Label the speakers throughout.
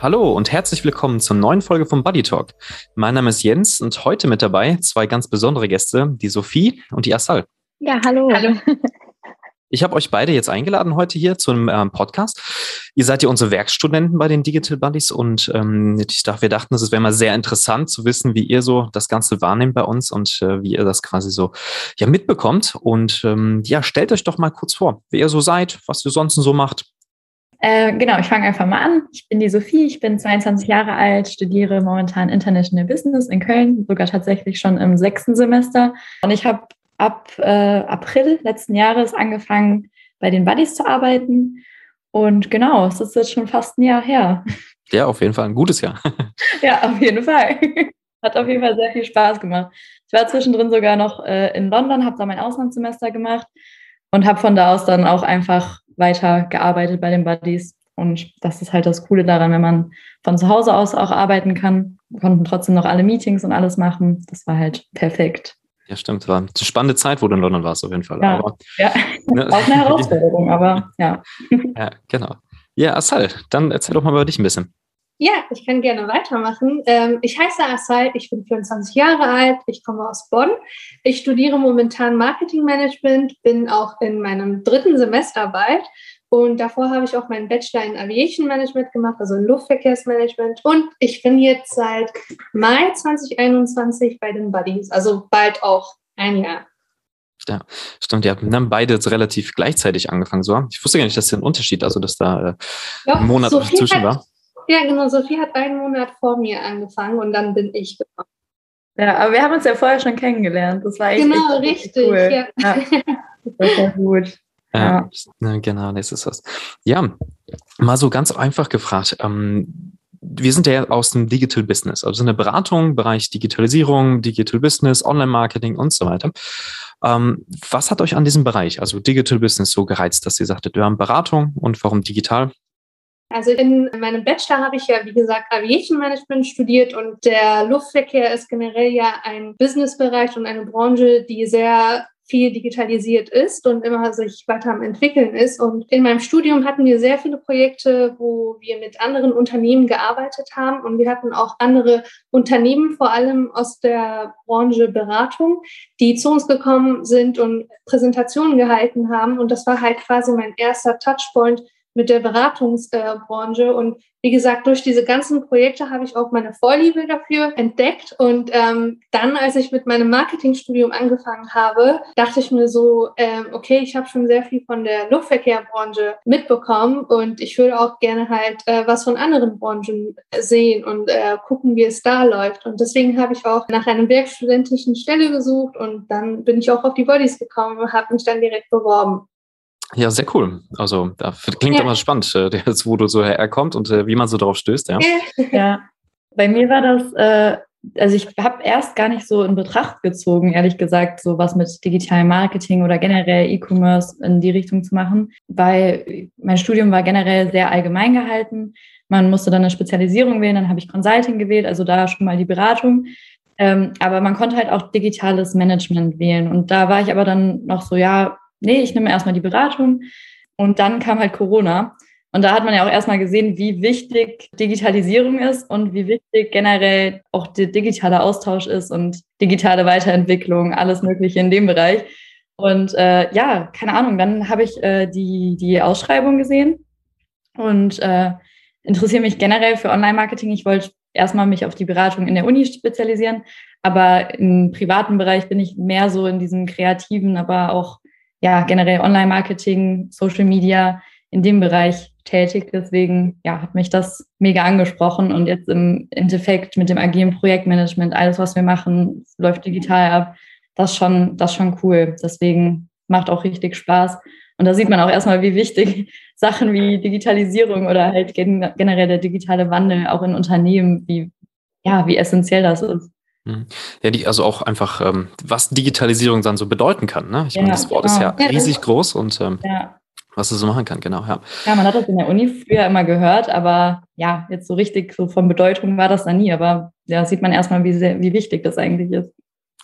Speaker 1: Hallo und herzlich willkommen zur neuen Folge vom Buddy Talk. Mein Name ist Jens und heute mit dabei zwei ganz besondere Gäste, die Sophie und die Assal.
Speaker 2: Ja, hallo. Hallo.
Speaker 1: Ich habe euch beide jetzt eingeladen heute hier zu einem ähm, Podcast. Ihr seid ja unsere Werkstudenten bei den Digital Buddies und ähm, ich dachte, wir dachten, es wäre mal sehr interessant zu wissen, wie ihr so das Ganze wahrnehmt bei uns und äh, wie ihr das quasi so ja mitbekommt. Und ähm, ja, stellt euch doch mal kurz vor, wer ihr so seid, was ihr sonst so macht.
Speaker 2: Äh, genau, ich fange einfach mal an. Ich bin die Sophie, ich bin 22 Jahre alt, studiere momentan International Business in Köln, sogar tatsächlich schon im sechsten Semester. Und ich habe ab äh, April letzten Jahres angefangen, bei den Buddies zu arbeiten. Und genau, es ist jetzt schon fast ein Jahr her.
Speaker 1: Ja, auf jeden Fall ein gutes Jahr.
Speaker 2: ja, auf jeden Fall. Hat auf jeden Fall sehr viel Spaß gemacht. Ich war zwischendrin sogar noch äh, in London, habe da mein Auslandssemester gemacht und habe von da aus dann auch einfach weiter gearbeitet bei den Buddies. Und das ist halt das Coole daran, wenn man von zu Hause aus auch arbeiten kann. Wir konnten trotzdem noch alle Meetings und alles machen. Das war halt perfekt.
Speaker 1: Ja, stimmt. War eine spannende Zeit, wo du in London warst, auf jeden Fall.
Speaker 2: Ja, aber, ja. Ne? auch eine Herausforderung, aber ja.
Speaker 1: Ja, genau. Ja, Assal, dann erzähl doch mal über dich ein bisschen.
Speaker 3: Ja, ich kann gerne weitermachen. Ähm, ich heiße Assal, ich bin 24 Jahre alt, ich komme aus Bonn. Ich studiere momentan Marketingmanagement, bin auch in meinem dritten Semester bald und davor habe ich auch meinen Bachelor in Aviation Management gemacht, also in Luftverkehrsmanagement. Und ich bin jetzt seit Mai 2021 bei den Buddies, also bald auch ein Jahr.
Speaker 1: Ja, stimmt. Die haben beide jetzt relativ gleichzeitig angefangen. So. Ich wusste gar nicht, dass der ein Unterschied, also dass da äh, ein Monat Sophie zwischen war.
Speaker 3: Ja, genau. Sophie hat einen Monat vor mir angefangen und dann bin ich gekommen.
Speaker 2: Ja, aber wir haben uns ja vorher schon kennengelernt. Das war echt
Speaker 3: Genau, richtig. Cool. Ja. ja.
Speaker 2: Das war gut.
Speaker 1: Ja, ja. genau, das ist was. Ja, mal so ganz einfach gefragt. Ähm, wir sind ja aus dem Digital Business, also eine Beratung, Bereich Digitalisierung, Digital Business, Online-Marketing und so weiter. Ähm, was hat euch an diesem Bereich, also Digital Business, so gereizt, dass ihr sagtet, wir haben Beratung und warum digital?
Speaker 3: Also in meinem Bachelor habe ich ja, wie gesagt, Aviation Management studiert und der Luftverkehr ist generell ja ein Businessbereich und eine Branche, die sehr viel digitalisiert ist und immer sich weiter am entwickeln ist. Und in meinem Studium hatten wir sehr viele Projekte, wo wir mit anderen Unternehmen gearbeitet haben und wir hatten auch andere Unternehmen, vor allem aus der Branche Beratung, die zu uns gekommen sind und Präsentationen gehalten haben. Und das war halt quasi mein erster Touchpoint mit der Beratungsbranche. Und wie gesagt, durch diese ganzen Projekte habe ich auch meine Vorliebe dafür entdeckt. Und ähm, dann, als ich mit meinem Marketingstudium angefangen habe, dachte ich mir so, ähm, okay, ich habe schon sehr viel von der Luftverkehrbranche mitbekommen und ich würde auch gerne halt äh, was von anderen Branchen sehen und äh, gucken, wie es da läuft. Und deswegen habe ich auch nach einer werkstudentischen Stelle gesucht und dann bin ich auch auf die Bodies gekommen und habe mich dann direkt beworben.
Speaker 1: Ja, sehr cool. Also, das klingt ja. immer spannend, äh, wo du so herkommst und äh, wie man so darauf stößt. Ja,
Speaker 2: ja. bei mir war das, äh, also ich habe erst gar nicht so in Betracht gezogen, ehrlich gesagt, so was mit digitalem Marketing oder generell E-Commerce in die Richtung zu machen, weil mein Studium war generell sehr allgemein gehalten. Man musste dann eine Spezialisierung wählen, dann habe ich Consulting gewählt, also da schon mal die Beratung. Ähm, aber man konnte halt auch digitales Management wählen. Und da war ich aber dann noch so, ja, nee, ich nehme erstmal die Beratung. Und dann kam halt Corona. Und da hat man ja auch erstmal gesehen, wie wichtig Digitalisierung ist und wie wichtig generell auch der digitale Austausch ist und digitale Weiterentwicklung, alles Mögliche in dem Bereich. Und äh, ja, keine Ahnung, dann habe ich äh, die, die Ausschreibung gesehen und äh, interessiere mich generell für Online-Marketing. Ich wollte erstmal mich auf die Beratung in der Uni spezialisieren, aber im privaten Bereich bin ich mehr so in diesem kreativen, aber auch ja generell Online-Marketing, Social Media in dem Bereich tätig. Deswegen ja, hat mich das mega angesprochen und jetzt im Endeffekt mit dem agilen Projektmanagement, alles, was wir machen, läuft digital ab. Das schon, das schon cool. Deswegen macht auch richtig Spaß. Und da sieht man auch erstmal, wie wichtig Sachen wie Digitalisierung oder halt generell der digitale Wandel auch in Unternehmen, wie, ja, wie essentiell das ist.
Speaker 1: Mhm. Ja, die, also auch einfach, ähm, was Digitalisierung dann so bedeuten kann. Ne? Ich ja, meine, das Wort genau. ist ja, ja riesig groß und ähm, ja. was es so machen kann, genau. Ja.
Speaker 2: ja, man hat das in der Uni früher immer gehört, aber ja, jetzt so richtig so von Bedeutung war das da nie. Aber ja, sieht man erstmal, wie, sehr, wie wichtig das eigentlich ist.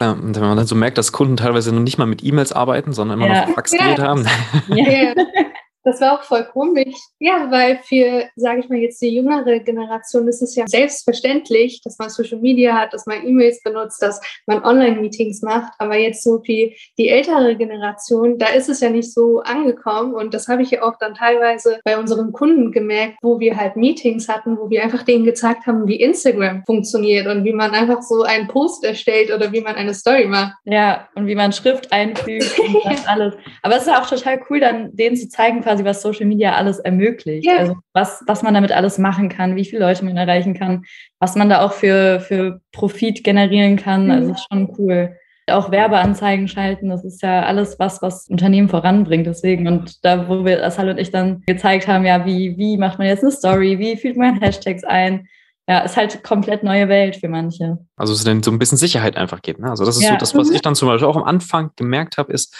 Speaker 1: Ja, und wenn man dann so merkt, dass Kunden teilweise noch nicht mal mit E-Mails arbeiten, sondern immer noch Faxgerät haben.
Speaker 2: Ja.
Speaker 3: Das war auch voll komisch. Ja, weil für, sage ich mal jetzt, die jüngere Generation ist es ja selbstverständlich, dass man Social Media hat, dass man E-Mails benutzt, dass man Online-Meetings macht. Aber jetzt so wie die ältere Generation, da ist es ja nicht so angekommen. Und das habe ich ja auch dann teilweise bei unseren Kunden gemerkt, wo wir halt Meetings hatten, wo wir einfach denen gezeigt haben, wie Instagram funktioniert und wie man einfach so einen Post erstellt oder wie man eine Story macht.
Speaker 2: Ja, und wie man Schrift einfügt und das alles. Aber es ist ja auch total cool, dann denen zu zeigen, quasi, was Social Media alles ermöglicht. Ja. Also was, was man damit alles machen kann, wie viele Leute man erreichen kann, was man da auch für, für Profit generieren kann. Also ist schon cool. Auch Werbeanzeigen schalten, das ist ja alles was, was Unternehmen voranbringt. Deswegen, und da, wo wir das halt und ich dann gezeigt haben, ja, wie, wie macht man jetzt eine Story, wie fühlt man Hashtags ein, ja, ist halt komplett neue Welt für manche.
Speaker 1: Also es dann so ein bisschen Sicherheit einfach geht. Ne? Also das ist ja. so das, was mhm. ich dann zum Beispiel auch am Anfang gemerkt habe, ist,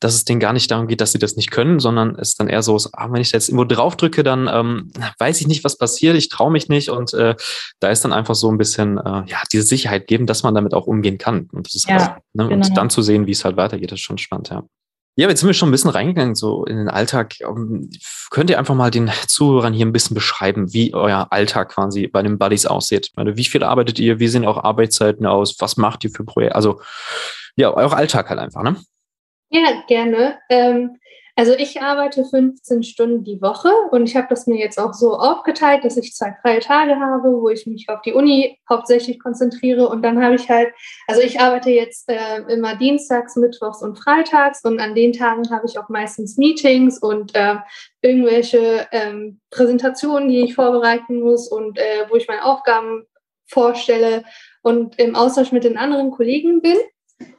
Speaker 1: dass es denen gar nicht darum geht, dass sie das nicht können, sondern es dann eher so ist, ah, wenn ich jetzt irgendwo draufdrücke, dann ähm, weiß ich nicht, was passiert, ich traue mich nicht und äh, da ist dann einfach so ein bisschen äh, ja diese Sicherheit geben, dass man damit auch umgehen kann. Und das ist ja, halt, ne? genau. und dann zu sehen, wie es halt weitergeht, ist schon spannend, ja. Ja, jetzt sind wir schon ein bisschen reingegangen, so in den Alltag. Ähm, könnt ihr einfach mal den Zuhörern hier ein bisschen beschreiben, wie euer Alltag quasi bei den Buddies aussieht? Meine, wie viel arbeitet ihr? Wie sehen auch Arbeitszeiten aus? Was macht ihr für Projekte? Also, ja, euer Alltag halt einfach, ne?
Speaker 3: Ja, gerne. Ähm, also ich arbeite 15 Stunden die Woche und ich habe das mir jetzt auch so aufgeteilt, dass ich zwei freie Tage habe, wo ich mich auf die Uni hauptsächlich konzentriere und dann habe ich halt, also ich arbeite jetzt äh, immer dienstags, mittwochs und freitags und an den Tagen habe ich auch meistens Meetings und äh, irgendwelche ähm, Präsentationen, die ich vorbereiten muss und äh, wo ich meine Aufgaben vorstelle und im Austausch mit den anderen Kollegen bin.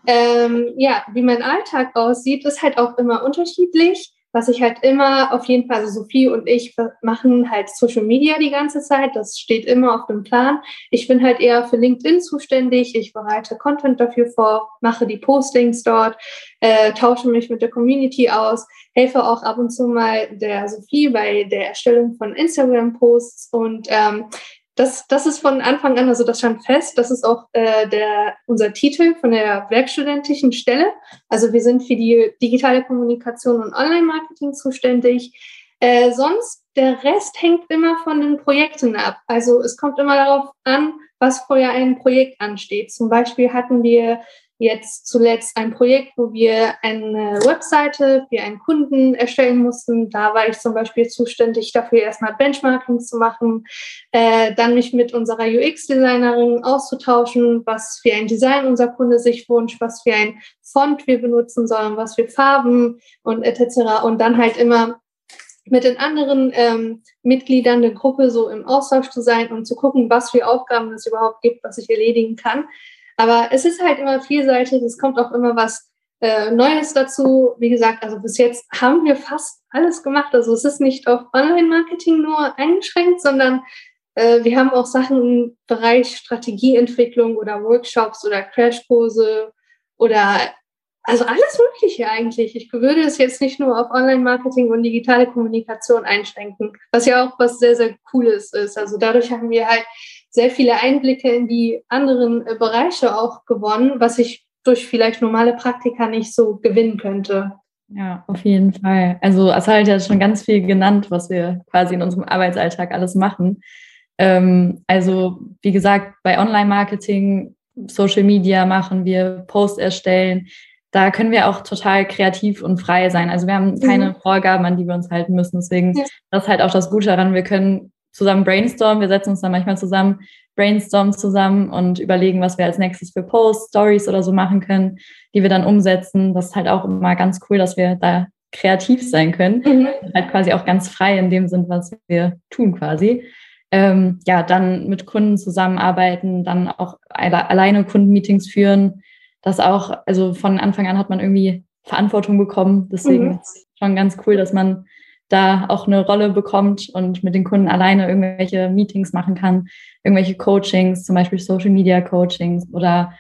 Speaker 3: Ähm, ja, wie mein Alltag aussieht, ist halt auch immer unterschiedlich. Was ich halt immer auf jeden Fall, also Sophie und ich machen halt Social Media die ganze Zeit. Das steht immer auf dem Plan. Ich bin halt eher für LinkedIn zuständig. Ich bereite Content dafür vor, mache die Postings dort, äh, tausche mich mit der Community aus, helfe auch ab und zu mal der Sophie bei der Erstellung von Instagram-Posts und ähm, das, das ist von Anfang an, also das stand fest, das ist auch äh, der, unser Titel von der werkstudentischen Stelle. Also wir sind für die digitale Kommunikation und Online-Marketing zuständig. Äh, sonst, der Rest hängt immer von den Projekten ab. Also es kommt immer darauf an, was vorher ein Projekt ansteht. Zum Beispiel hatten wir jetzt zuletzt ein Projekt, wo wir eine Webseite für einen Kunden erstellen mussten. Da war ich zum Beispiel zuständig dafür, erstmal Benchmarking zu machen, äh, dann mich mit unserer UX-Designerin auszutauschen, was für ein Design unser Kunde sich wünscht, was für ein Font wir benutzen sollen, was für Farben und etc. Und dann halt immer mit den anderen ähm, Mitgliedern der Gruppe so im Austausch zu sein und zu gucken, was für Aufgaben es überhaupt gibt, was ich erledigen kann. Aber es ist halt immer vielseitig, es kommt auch immer was äh, Neues dazu. Wie gesagt, also bis jetzt haben wir fast alles gemacht. Also es ist nicht auf Online-Marketing nur eingeschränkt, sondern äh, wir haben auch Sachen im Bereich Strategieentwicklung oder Workshops oder Crashkurse oder also alles Mögliche eigentlich. Ich würde es jetzt nicht nur auf Online-Marketing und digitale Kommunikation einschränken, was ja auch was sehr, sehr Cooles ist. Also dadurch haben wir halt sehr viele Einblicke in die anderen äh, Bereiche auch gewonnen, was ich durch vielleicht normale Praktika nicht so gewinnen könnte.
Speaker 2: Ja, auf jeden Fall. Also es hat ja schon ganz viel genannt, was wir quasi in unserem Arbeitsalltag alles machen. Ähm, also wie gesagt, bei Online-Marketing, Social Media machen wir, Post erstellen. Da können wir auch total kreativ und frei sein. Also wir haben keine mhm. Vorgaben, an die wir uns halten müssen. Deswegen, ja. das ist halt auch das Gute daran. Wir können zusammen brainstormen. Wir setzen uns dann manchmal zusammen, brainstormen zusammen und überlegen, was wir als nächstes für Posts, Stories oder so machen können, die wir dann umsetzen. Das ist halt auch immer ganz cool, dass wir da kreativ sein können. Mhm. Halt quasi auch ganz frei in dem Sinn, was wir tun quasi. Ähm, ja, dann mit Kunden zusammenarbeiten, dann auch alleine Kundenmeetings führen. Das auch, also von Anfang an hat man irgendwie Verantwortung bekommen. Deswegen mhm. ist es schon ganz cool, dass man da auch eine Rolle bekommt und mit den Kunden alleine irgendwelche Meetings machen kann, irgendwelche Coachings, zum Beispiel Social Media Coachings oder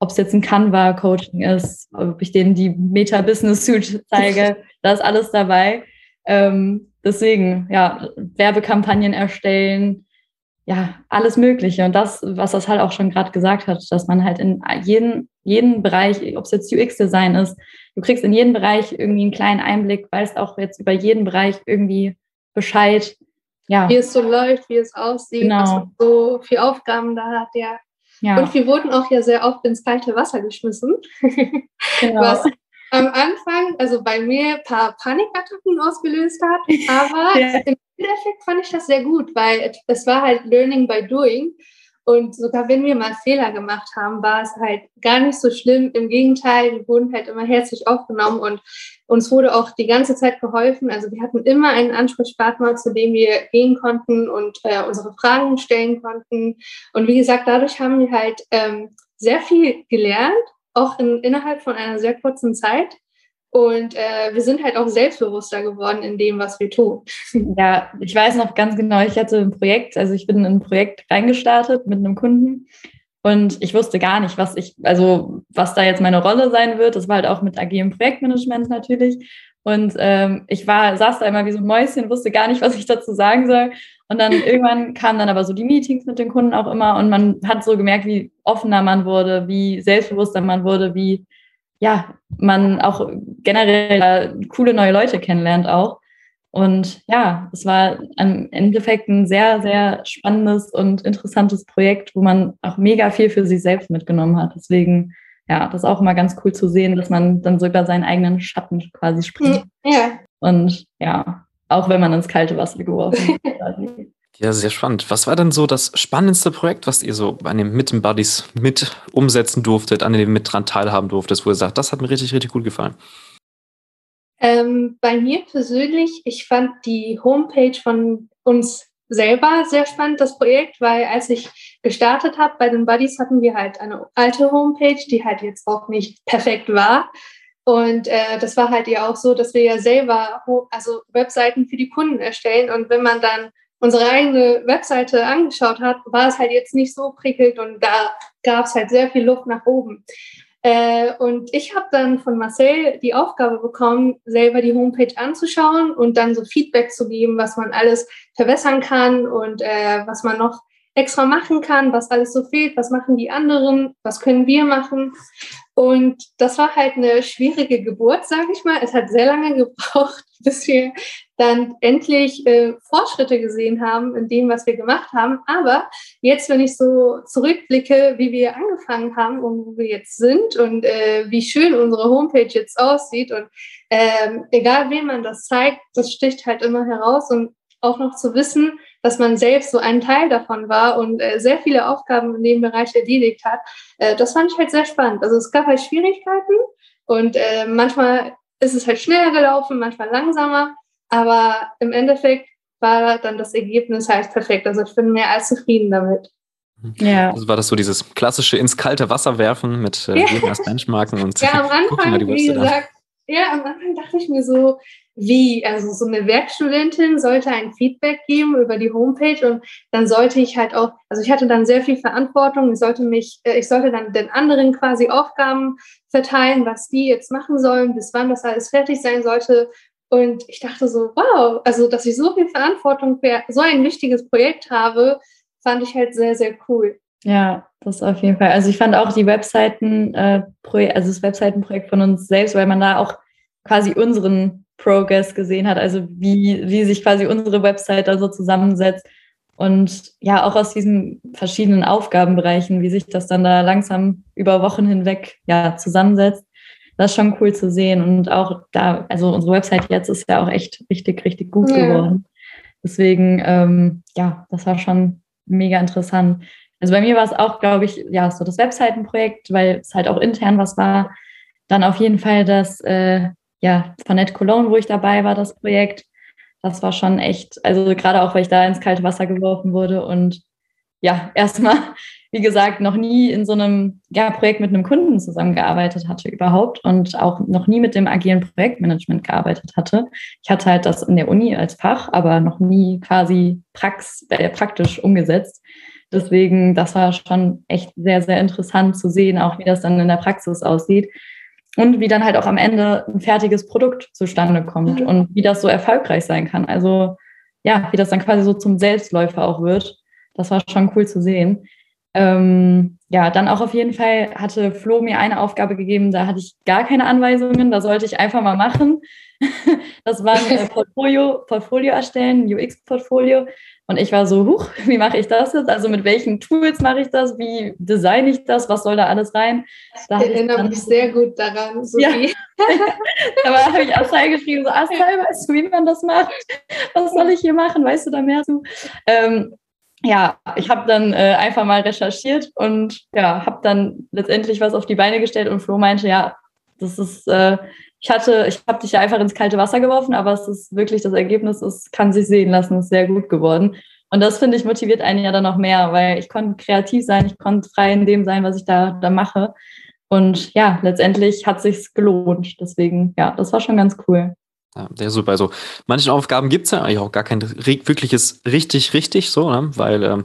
Speaker 2: ob es jetzt ein Canva-Coaching ist, ob ich denen die Meta-Business-Suit zeige, da ist alles dabei. Ähm, deswegen, ja, Werbekampagnen erstellen, ja, alles Mögliche. Und das, was das halt auch schon gerade gesagt hat, dass man halt in jeden jeden Bereich, ob es jetzt UX-Design ist, du kriegst in jeden Bereich irgendwie einen kleinen Einblick, weißt auch jetzt über jeden Bereich irgendwie Bescheid.
Speaker 3: Ja. Wie es so läuft, wie es aussieht, genau. was man so viele Aufgaben da hat, ja. ja. Und wir wurden auch ja sehr oft ins kalte Wasser geschmissen. Genau. Was am Anfang, also bei mir ein paar Panikattacken ausgelöst hat, aber ja. im Endeffekt fand ich das sehr gut, weil es war halt Learning by Doing. Und sogar wenn wir mal Fehler gemacht haben, war es halt gar nicht so schlimm. Im Gegenteil, wir wurden halt immer herzlich aufgenommen und uns wurde auch die ganze Zeit geholfen. Also wir hatten immer einen Ansprechpartner, zu dem wir gehen konnten und äh, unsere Fragen stellen konnten. Und wie gesagt, dadurch haben wir halt ähm, sehr viel gelernt, auch in, innerhalb von einer sehr kurzen Zeit. Und äh, wir sind halt auch selbstbewusster geworden in dem, was wir tun.
Speaker 2: Ja, ich weiß noch ganz genau, ich hatte ein Projekt, also ich bin in ein Projekt reingestartet mit einem Kunden und ich wusste gar nicht, was ich, also was da jetzt meine Rolle sein wird. Das war halt auch mit agilem Projektmanagement natürlich. Und ähm, ich war, saß da immer wie so ein Mäuschen, wusste gar nicht, was ich dazu sagen soll. Und dann irgendwann kamen dann aber so die Meetings mit den Kunden auch immer und man hat so gemerkt, wie offener man wurde, wie selbstbewusster man wurde, wie ja, man auch generell coole neue Leute kennenlernt auch. Und ja, es war im Endeffekt ein sehr, sehr spannendes und interessantes Projekt, wo man auch mega viel für sich selbst mitgenommen hat. Deswegen, ja, das ist auch immer ganz cool zu sehen, dass man dann so über seinen eigenen Schatten quasi springt. Ja. Und ja, auch wenn man ins kalte Wasser geworfen wird.
Speaker 1: Ja, sehr spannend. Was war denn so das spannendste Projekt, was ihr so an den Buddies mit umsetzen durftet, an dem mit dran teilhaben durftet, wo ihr sagt, das hat mir richtig, richtig gut gefallen?
Speaker 3: Ähm, bei mir persönlich, ich fand die Homepage von uns selber sehr spannend, das Projekt, weil als ich gestartet habe bei den Buddies, hatten wir halt eine alte Homepage, die halt jetzt auch nicht perfekt war. Und äh, das war halt ja auch so, dass wir ja selber also Webseiten für die Kunden erstellen. Und wenn man dann unsere eigene Webseite angeschaut hat, war es halt jetzt nicht so prickelnd und da gab es halt sehr viel Luft nach oben. Äh, und ich habe dann von Marcel die Aufgabe bekommen, selber die Homepage anzuschauen und dann so Feedback zu geben, was man alles verbessern kann und äh, was man noch extra machen kann, was alles so fehlt, was machen die anderen, was können wir machen. Und das war halt eine schwierige Geburt, sage ich mal. Es hat sehr lange gebraucht, bis wir dann endlich äh, Fortschritte gesehen haben in dem, was wir gemacht haben. Aber jetzt, wenn ich so zurückblicke, wie wir angefangen haben und wo wir jetzt sind und äh, wie schön unsere Homepage jetzt aussieht und ähm, egal wem man das zeigt, das sticht halt immer heraus und auch noch zu wissen, dass man selbst so ein Teil davon war und äh, sehr viele Aufgaben in dem Bereich erledigt hat, äh, das fand ich halt sehr spannend. Also es gab halt Schwierigkeiten und äh, manchmal ist es halt schneller gelaufen, manchmal langsamer, aber im Endeffekt war dann das Ergebnis halt perfekt. Also ich bin mehr als zufrieden damit.
Speaker 1: Ja. Also war das so dieses klassische ins kalte Wasser werfen mit äh, ja. als Benchmarken und
Speaker 3: ja, am Anfang, wie gesagt, ja, am Anfang dachte ich mir so, wie, also so eine Werkstudentin sollte ein Feedback geben über die Homepage und dann sollte ich halt auch, also ich hatte dann sehr viel Verantwortung, ich sollte mich, äh, ich sollte dann den anderen quasi Aufgaben verteilen, was die jetzt machen sollen, bis wann das alles fertig sein sollte. Und ich dachte so, wow, also dass ich so viel Verantwortung für so ein wichtiges Projekt habe, fand ich halt sehr, sehr cool.
Speaker 2: Ja, das auf jeden Fall. Also ich fand auch die Webseiten, äh, also das Webseitenprojekt von uns selbst, weil man da auch quasi unseren Progress gesehen hat, also wie, wie sich quasi unsere Website da so zusammensetzt und ja, auch aus diesen verschiedenen Aufgabenbereichen, wie sich das dann da langsam über Wochen hinweg ja zusammensetzt. Das ist schon cool zu sehen und auch da, also unsere Website jetzt ist ja auch echt richtig, richtig gut ja. geworden. Deswegen, ähm, ja, das war schon mega interessant. Also bei mir war es auch, glaube ich, ja, so das Webseitenprojekt, weil es halt auch intern was war. Dann auf jeden Fall das äh, ja, von Net Cologne, wo ich dabei war, das Projekt. Das war schon echt, also gerade auch, weil ich da ins kalte Wasser geworfen wurde und ja, erstmal, wie gesagt, noch nie in so einem ja, Projekt mit einem Kunden zusammengearbeitet hatte überhaupt und auch noch nie mit dem agilen Projektmanagement gearbeitet hatte. Ich hatte halt das in der Uni als Fach, aber noch nie quasi prax äh, praktisch umgesetzt. Deswegen, das war schon echt sehr, sehr interessant zu sehen, auch wie das dann in der Praxis aussieht und wie dann halt auch am Ende ein fertiges Produkt zustande kommt mhm. und wie das so erfolgreich sein kann. Also ja, wie das dann quasi so zum Selbstläufer auch wird. Das war schon cool zu sehen. Ähm, ja, dann auch auf jeden Fall hatte Flo mir eine Aufgabe gegeben, da hatte ich gar keine Anweisungen, da sollte ich einfach mal machen. Das war ein äh, Portfolio, Portfolio erstellen, UX-Portfolio. Und ich war so, huch, wie mache ich das jetzt? Also mit welchen Tools mache ich das? Wie designe ich das? Was soll da alles rein? Da
Speaker 3: ich erinnere mich sehr gut daran, Sophie. Ja.
Speaker 2: da habe ich Asai geschrieben, so Asai, weißt du, wie man das macht? Was soll ich hier machen? Weißt du da mehr zu? Ähm, ja, ich habe dann äh, einfach mal recherchiert und ja, habe dann letztendlich was auf die Beine gestellt und Flo meinte, ja, das ist, äh, ich hatte, ich habe dich ja einfach ins kalte Wasser geworfen, aber es ist wirklich das Ergebnis, es kann sich sehen lassen, ist sehr gut geworden. Und das finde ich motiviert einen ja dann noch mehr, weil ich konnte kreativ sein, ich konnte frei in dem sein, was ich da, da mache. Und ja, letztendlich hat sich's gelohnt. Deswegen, ja, das war schon ganz cool.
Speaker 1: Ja, der super. Also manchen Aufgaben gibt es ja eigentlich auch gar kein wirkliches richtig, richtig so, ne? weil ähm,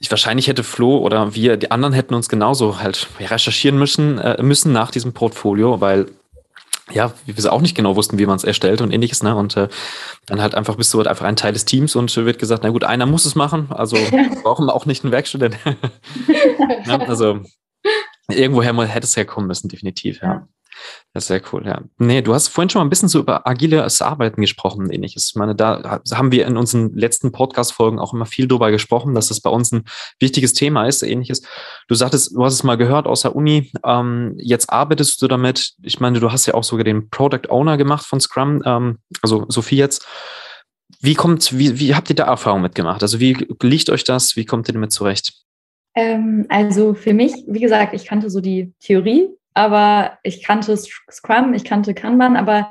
Speaker 1: ich wahrscheinlich hätte Flo oder wir, die anderen hätten uns genauso halt recherchieren müssen, äh, müssen nach diesem Portfolio, weil ja, wir auch nicht genau wussten, wie man es erstellt und ähnliches, ne? Und äh, dann halt einfach bist du halt einfach ein Teil des Teams und wird gesagt, na gut, einer muss es machen, also brauchen wir auch nicht einen Werkstudent. ja, also irgendwoher mal hätte es herkommen müssen, definitiv, ja. Das ist sehr cool, ja. Nee, du hast vorhin schon mal ein bisschen so über agiles Arbeiten gesprochen, ähnliches. Ich meine, da haben wir in unseren letzten Podcast-Folgen auch immer viel drüber gesprochen, dass das bei uns ein wichtiges Thema ist, ähnliches. Du sagtest, du hast es mal gehört aus der Uni, ähm, jetzt arbeitest du damit. Ich meine, du hast ja auch sogar den Product Owner gemacht von Scrum, ähm, also Sophie jetzt. Wie kommt, wie, wie habt ihr da Erfahrung mitgemacht? Also wie liegt euch das? Wie kommt ihr damit zurecht?
Speaker 2: Ähm, also für mich, wie gesagt, ich kannte so die Theorie aber ich kannte Scrum, ich kannte Kanban, aber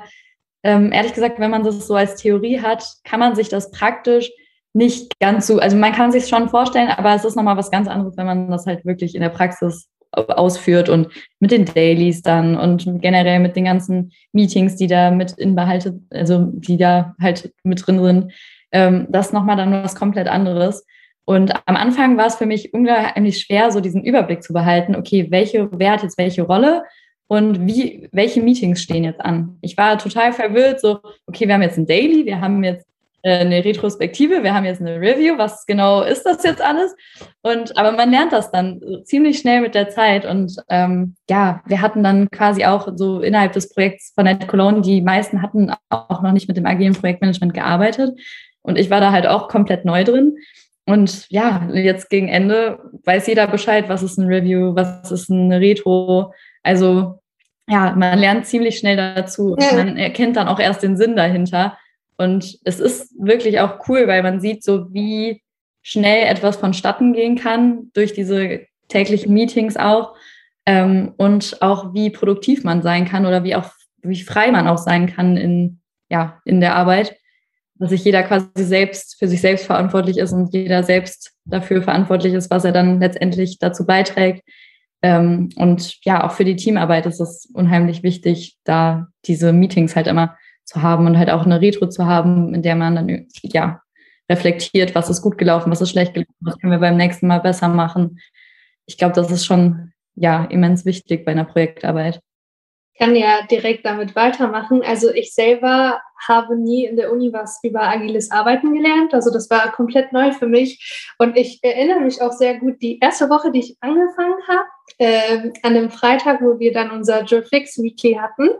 Speaker 2: ähm, ehrlich gesagt, wenn man das so als Theorie hat, kann man sich das praktisch nicht ganz so, also man kann sich schon vorstellen, aber es ist nochmal was ganz anderes, wenn man das halt wirklich in der Praxis ausführt und mit den Dailies dann und generell mit den ganzen Meetings, die da mit inbehaltet, also die da halt mit drin sind, ähm, das nochmal dann was komplett anderes. Und am Anfang war es für mich unglaublich schwer, so diesen Überblick zu behalten, okay, welche, wer hat jetzt welche Rolle und wie, welche Meetings stehen jetzt an? Ich war total verwirrt, so, okay, wir haben jetzt ein Daily, wir haben jetzt äh, eine Retrospektive, wir haben jetzt eine Review, was genau ist das jetzt alles? Und aber man lernt das dann ziemlich schnell mit der Zeit. Und ähm, ja, wir hatten dann quasi auch so innerhalb des Projekts von Net Cologne, die meisten hatten auch noch nicht mit dem agilen Projektmanagement gearbeitet. Und ich war da halt auch komplett neu drin. Und ja, jetzt gegen Ende weiß jeder Bescheid, was ist ein Review, was ist ein Retro. Also ja, man lernt ziemlich schnell dazu. Ja. Man erkennt dann auch erst den Sinn dahinter. Und es ist wirklich auch cool, weil man sieht so, wie schnell etwas vonstatten gehen kann durch diese täglichen Meetings auch. Ähm, und auch wie produktiv man sein kann oder wie auch wie frei man auch sein kann in, ja, in der Arbeit dass sich jeder quasi selbst für sich selbst verantwortlich ist und jeder selbst dafür verantwortlich ist, was er dann letztendlich dazu beiträgt. Ähm, und ja, auch für die Teamarbeit ist es unheimlich wichtig, da diese Meetings halt immer zu haben und halt auch eine Retro zu haben, in der man dann ja reflektiert, was ist gut gelaufen, was ist schlecht gelaufen, was können wir beim nächsten Mal besser machen. Ich glaube, das ist schon ja immens wichtig bei einer Projektarbeit
Speaker 3: kann ja direkt damit weitermachen. Also ich selber habe nie in der Uni was über agiles Arbeiten gelernt. Also das war komplett neu für mich. Und ich erinnere mich auch sehr gut, die erste Woche, die ich angefangen habe, äh, an dem Freitag, wo wir dann unser Fix Weekly hatten,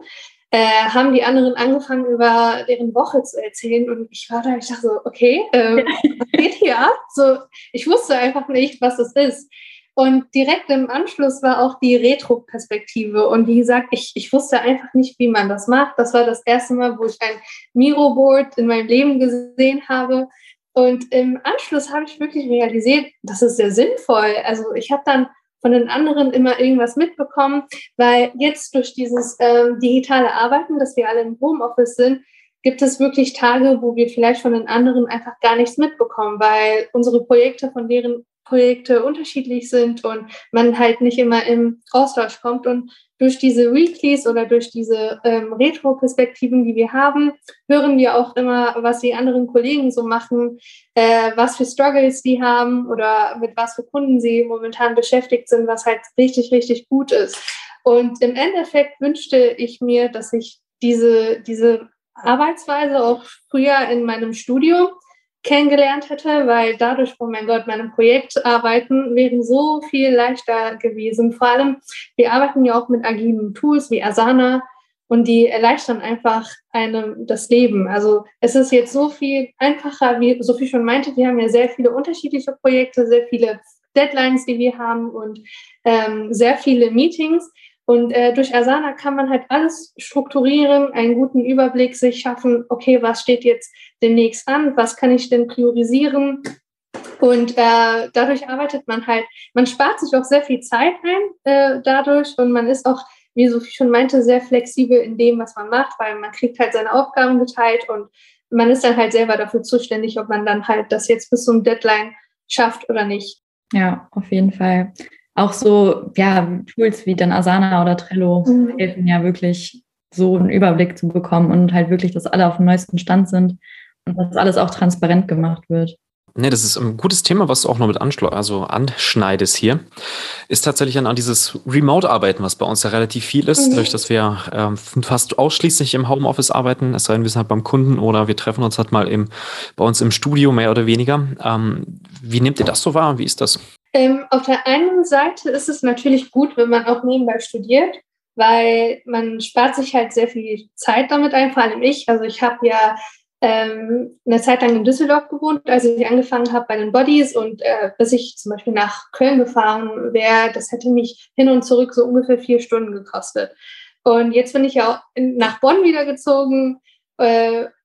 Speaker 3: äh, haben die anderen angefangen, über deren Woche zu erzählen. Und ich war da, ich dachte so, okay, äh, was geht hier ab? So, ich wusste einfach nicht, was das ist. Und direkt im Anschluss war auch die Retro-Perspektive. Und wie gesagt, ich, ich wusste einfach nicht, wie man das macht. Das war das erste Mal, wo ich ein Miro-Board in meinem Leben gesehen habe. Und im Anschluss habe ich wirklich realisiert, das ist sehr sinnvoll. Also ich habe dann von den anderen immer irgendwas mitbekommen, weil jetzt durch dieses ähm, digitale Arbeiten, dass wir alle im Homeoffice sind, gibt es wirklich Tage, wo wir vielleicht von den anderen einfach gar nichts mitbekommen, weil unsere Projekte von deren Projekte unterschiedlich sind und man halt nicht immer im Austausch kommt. Und durch diese Weeklies oder durch diese ähm, Retro-Perspektiven, die wir haben, hören wir auch immer, was die anderen Kollegen so machen, äh, was für Struggles die haben oder mit was für Kunden sie momentan beschäftigt sind, was halt richtig, richtig gut ist. Und im Endeffekt wünschte ich mir, dass ich diese, diese Arbeitsweise auch früher in meinem Studium kennengelernt hätte, weil dadurch, oh mein Gott, meine Projektarbeiten wären so viel leichter gewesen. Vor allem, wir arbeiten ja auch mit agilen Tools wie Asana und die erleichtern einfach einem das Leben. Also es ist jetzt so viel einfacher, wie Sophie schon meinte, wir haben ja sehr viele unterschiedliche Projekte, sehr viele Deadlines, die wir haben und ähm, sehr viele Meetings. Und äh, durch Asana kann man halt alles strukturieren, einen guten Überblick sich schaffen, okay, was steht jetzt demnächst an, was kann ich denn priorisieren. Und äh, dadurch arbeitet man halt, man spart sich auch sehr viel Zeit ein äh, dadurch und man ist auch, wie Sophie schon meinte, sehr flexibel in dem, was man macht, weil man kriegt halt seine Aufgaben geteilt und man ist dann halt selber dafür zuständig, ob man dann halt das jetzt bis zum Deadline schafft oder nicht.
Speaker 2: Ja, auf jeden Fall auch so, ja, Tools wie dann Asana oder Trello mhm. helfen ja wirklich, so einen Überblick zu bekommen und halt wirklich, dass alle auf dem neuesten Stand sind und dass alles auch transparent gemacht wird.
Speaker 1: Nee, das ist ein gutes Thema, was du auch noch mit also anschneidest hier, ist tatsächlich an, an dieses Remote-Arbeiten, was bei uns ja relativ viel ist, mhm. dadurch, dass wir ähm, fast ausschließlich im Homeoffice arbeiten, es sei denn, wir sind halt beim Kunden oder wir treffen uns halt mal im, bei uns im Studio, mehr oder weniger. Ähm, wie nehmt ihr das so wahr? Wie ist das?
Speaker 3: Ähm, auf der einen Seite ist es natürlich gut, wenn man auch nebenbei studiert, weil man spart sich halt sehr viel Zeit damit ein, vor allem ich. Also ich habe ja ähm, eine Zeit lang in Düsseldorf gewohnt, als ich angefangen habe bei den Bodies und äh, bis ich zum Beispiel nach Köln gefahren wäre, das hätte mich hin und zurück so ungefähr vier Stunden gekostet. Und jetzt bin ich ja auch nach Bonn wiedergezogen äh,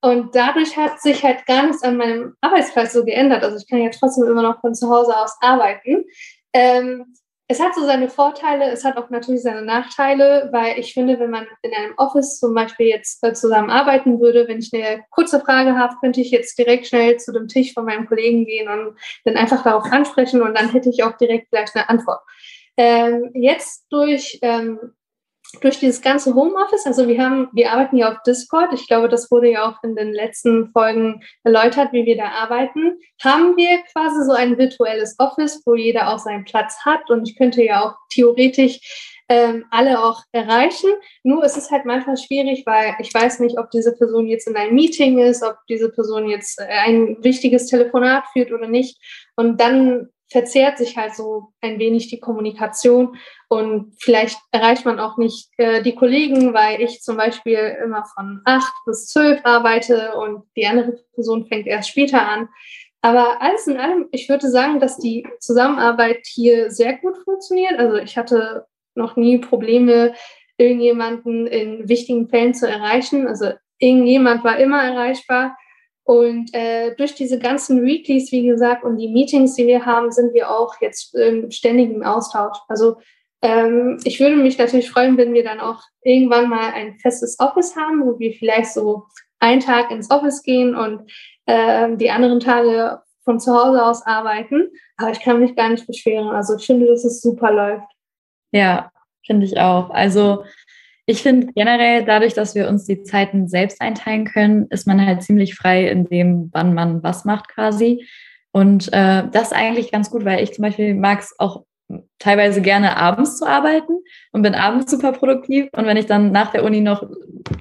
Speaker 3: und dadurch hat sich halt gar nichts an meinem Arbeitsplatz so geändert. Also ich kann ja trotzdem immer noch von zu Hause aus arbeiten. Ähm, es hat so seine Vorteile, es hat auch natürlich seine Nachteile, weil ich finde, wenn man in einem Office zum Beispiel jetzt äh, zusammen arbeiten würde, wenn ich eine kurze Frage habe, könnte ich jetzt direkt schnell zu dem Tisch von meinem Kollegen gehen und dann einfach darauf ansprechen und dann hätte ich auch direkt gleich eine Antwort. Ähm, jetzt durch ähm, durch dieses ganze Homeoffice, also wir haben, wir arbeiten ja auf Discord, ich glaube, das wurde ja auch in den letzten Folgen erläutert, wie wir da arbeiten, haben wir quasi so ein virtuelles Office, wo jeder auch seinen Platz hat und ich könnte ja auch theoretisch ähm, alle auch erreichen. Nur ist es halt manchmal schwierig, weil ich weiß nicht, ob diese Person jetzt in einem Meeting ist, ob diese Person jetzt ein wichtiges Telefonat führt oder nicht. Und dann verzehrt sich halt so ein wenig die Kommunikation und vielleicht erreicht man auch nicht äh, die Kollegen, weil ich zum Beispiel immer von acht bis zwölf arbeite und die andere Person fängt erst später an. Aber alles in allem, ich würde sagen, dass die Zusammenarbeit hier sehr gut funktioniert. Also ich hatte noch nie Probleme, irgendjemanden in wichtigen Fällen zu erreichen. Also irgendjemand war immer erreichbar. Und äh, durch diese ganzen Weeklies, wie gesagt, und die Meetings, die wir haben, sind wir auch jetzt ähm, im Austausch. Also ähm, ich würde mich natürlich freuen, wenn wir dann auch irgendwann mal ein festes Office haben, wo wir vielleicht so einen Tag ins Office gehen und äh, die anderen Tage von zu Hause aus arbeiten. Aber ich kann mich gar nicht beschweren. Also ich finde, dass es super läuft.
Speaker 2: Ja, finde ich auch. Also ich finde generell, dadurch, dass wir uns die Zeiten selbst einteilen können, ist man halt ziemlich frei in dem, wann man was macht quasi. Und äh, das eigentlich ganz gut, weil ich zum Beispiel mag es auch teilweise gerne abends zu arbeiten und bin abends super produktiv. Und wenn ich dann nach der Uni noch,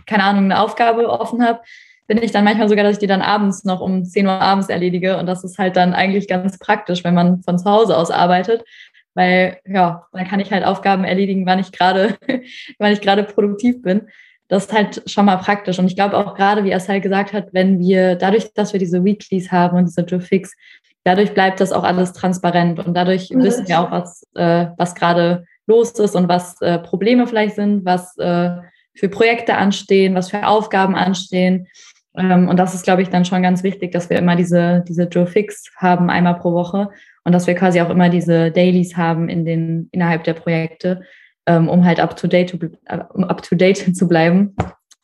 Speaker 2: keine Ahnung, eine Aufgabe offen habe, bin ich dann manchmal sogar, dass ich die dann abends noch um 10 Uhr abends erledige. Und das ist halt dann eigentlich ganz praktisch, wenn man von zu Hause aus arbeitet, weil ja, dann kann ich halt Aufgaben erledigen, wann ich gerade, wann ich gerade produktiv bin. Das ist halt schon mal praktisch. Und ich glaube auch gerade, wie halt gesagt hat, wenn wir dadurch, dass wir diese Weeklies haben und diese Joe Fix, dadurch bleibt das auch alles transparent und dadurch mhm. wissen wir auch, was, äh, was gerade los ist und was äh, Probleme vielleicht sind, was äh, für Projekte anstehen, was für Aufgaben anstehen. Ähm, und das ist, glaube ich, dann schon ganz wichtig, dass wir immer diese, diese Joe Fix haben, einmal pro Woche und dass wir quasi auch immer diese Dailies haben in den, innerhalb der Projekte, ähm, um halt up to date, um up to date zu bleiben.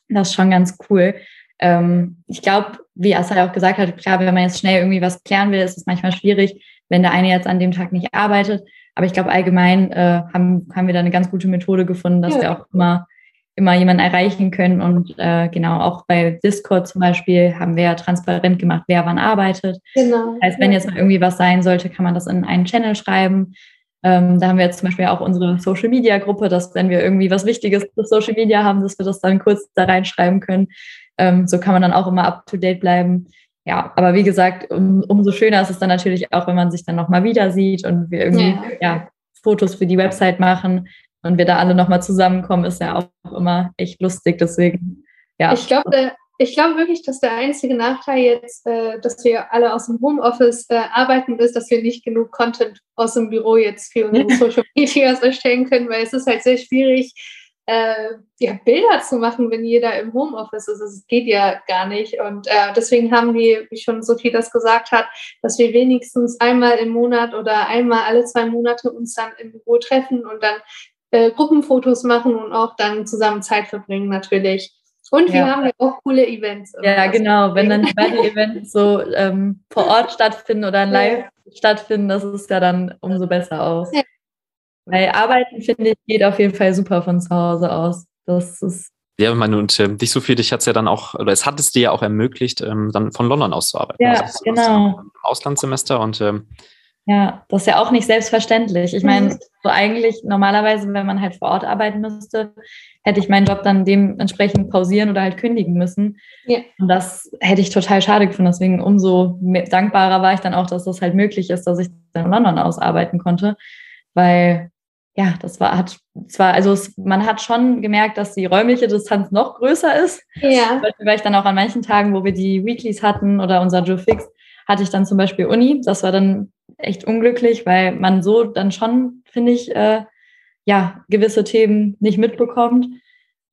Speaker 2: Das ist schon ganz cool. Ähm, ich glaube, wie Asai auch gesagt hat, klar, wenn man jetzt schnell irgendwie was klären will, ist es manchmal schwierig, wenn der eine jetzt an dem Tag nicht arbeitet. Aber ich glaube, allgemein äh, haben, haben wir da eine ganz gute Methode gefunden, dass ja. wir auch immer immer jemanden erreichen können. Und äh, genau, auch bei Discord zum Beispiel haben wir ja transparent gemacht, wer wann arbeitet. Genau. Das heißt, wenn jetzt mal irgendwie was sein sollte, kann man das in einen Channel schreiben. Ähm, da haben wir jetzt zum Beispiel auch unsere Social Media Gruppe, dass wenn wir irgendwie was Wichtiges für Social Media haben, dass wir das dann kurz da reinschreiben können. Ähm, so kann man dann auch immer up to date bleiben. ja, aber wie gesagt, um, umso schöner ist es dann natürlich auch, wenn man sich dann nochmal wieder sieht und wir irgendwie ja. ja. Fotos für die Website machen und wir da alle nochmal zusammenkommen, ist ja auch immer echt lustig. Deswegen, ja.
Speaker 3: Ich glaube, ich glaube wirklich, dass der einzige Nachteil jetzt, äh, dass wir alle aus dem Homeoffice äh, arbeiten, ist, dass wir nicht genug Content aus dem Büro jetzt für unsere Social Medias erstellen können, weil es ist halt sehr schwierig, äh, ja, Bilder zu machen, wenn jeder im Homeoffice ist. Es geht ja gar nicht. Und äh, deswegen haben wir, wie schon Sophie das gesagt hat, dass wir wenigstens einmal im Monat oder einmal alle zwei Monate uns dann im Büro treffen und dann äh, Gruppenfotos machen und auch dann zusammen Zeit verbringen natürlich. Und wir ja. haben ja auch coole Events.
Speaker 2: Ja, genau. Wenn dann die beiden Events so ähm, vor Ort stattfinden oder live ja. stattfinden, das ist ja dann umso besser aus. Ja. Weil Arbeiten, finde ich, geht auf jeden Fall super von zu Hause aus. Das ist
Speaker 1: ja, ich meine, und äh, dich so viel, dich hat es ja dann auch, oder es hat es dir ja auch ermöglicht, ähm, dann von London aus zu arbeiten.
Speaker 2: Ja, also, genau. Im
Speaker 1: Auslandssemester und ähm,
Speaker 2: ja, das ist ja auch nicht selbstverständlich. Ich meine, mhm. so eigentlich normalerweise, wenn man halt vor Ort arbeiten müsste, hätte ich meinen Job dann dementsprechend pausieren oder halt kündigen müssen. Ja. Und das hätte ich total schade gefunden. Deswegen umso dankbarer war ich dann auch, dass das halt möglich ist, dass ich dann in London ausarbeiten konnte. Weil, ja, das war, hat zwar, also es, man hat schon gemerkt, dass die räumliche Distanz noch größer ist. Ja. Weil ich dann auch an manchen Tagen, wo wir die Weeklies hatten oder unser Joe Fix, hatte ich dann zum Beispiel Uni. Das war dann echt unglücklich, weil man so dann schon, finde ich, äh, ja, gewisse Themen nicht mitbekommt.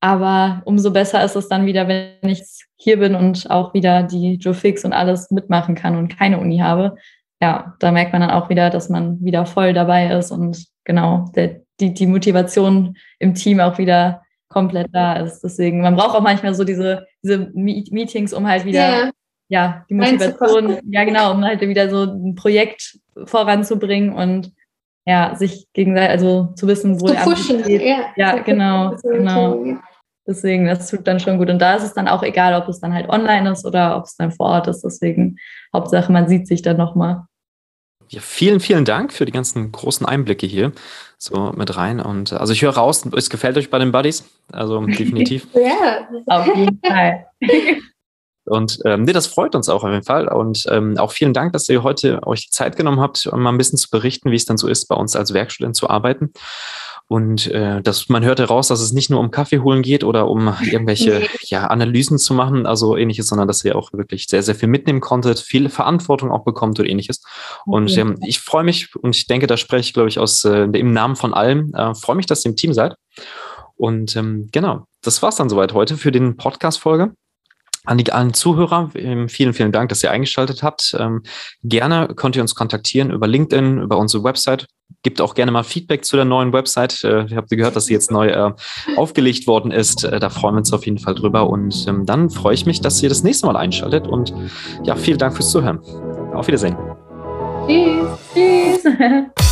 Speaker 2: Aber umso besser ist es dann wieder, wenn ich hier bin und auch wieder die Joe Fix und alles mitmachen kann und keine Uni habe. Ja, da merkt man dann auch wieder, dass man wieder voll dabei ist und genau, der, die, die Motivation im Team auch wieder komplett da ist. Deswegen, man braucht auch manchmal so diese, diese Meetings, um halt wieder yeah ja, die Motivation, ja genau, um halt wieder so ein Projekt voranzubringen und ja, sich gegenseitig, also zu wissen, wo zu der pushen. Geht. Ja, ja genau, genau. Deswegen, das tut dann schon gut. Und da ist es dann auch egal, ob es dann halt online ist oder ob es dann vor Ort ist. Deswegen, Hauptsache, man sieht sich dann nochmal.
Speaker 1: Ja, vielen, vielen Dank für die ganzen großen Einblicke hier so mit rein. Und also ich höre raus, es gefällt euch bei den Buddies. Also definitiv.
Speaker 2: ja, auf jeden Fall.
Speaker 1: Und ähm, nee, das freut uns auch auf jeden Fall. Und ähm, auch vielen Dank, dass ihr heute euch die Zeit genommen habt, um mal ein bisschen zu berichten, wie es dann so ist, bei uns als Werkstudent zu arbeiten. Und äh, das, man hört heraus, dass es nicht nur um Kaffee holen geht oder um irgendwelche ja, Analysen zu machen, also ähnliches, sondern dass ihr auch wirklich sehr, sehr viel mitnehmen konntet, viel Verantwortung auch bekommt und ähnliches. Und ähm, ich freue mich und ich denke, da spreche ich, glaube ich, aus äh, im Namen von allem, äh, freue mich, dass ihr im Team seid. Und ähm, genau, das war's dann soweit heute für den Podcast-Folge. An die allen Zuhörer, ähm, vielen, vielen Dank, dass ihr eingeschaltet habt. Ähm, gerne könnt ihr uns kontaktieren über LinkedIn, über unsere Website. Gibt auch gerne mal Feedback zu der neuen Website. Äh, ihr habt gehört, dass sie jetzt neu äh, aufgelegt worden ist. Äh, da freuen wir uns auf jeden Fall drüber. Und ähm, dann freue ich mich, dass ihr das nächste Mal einschaltet. Und ja, vielen Dank fürs Zuhören. Auf Wiedersehen.
Speaker 3: Tschüss. Tschüss.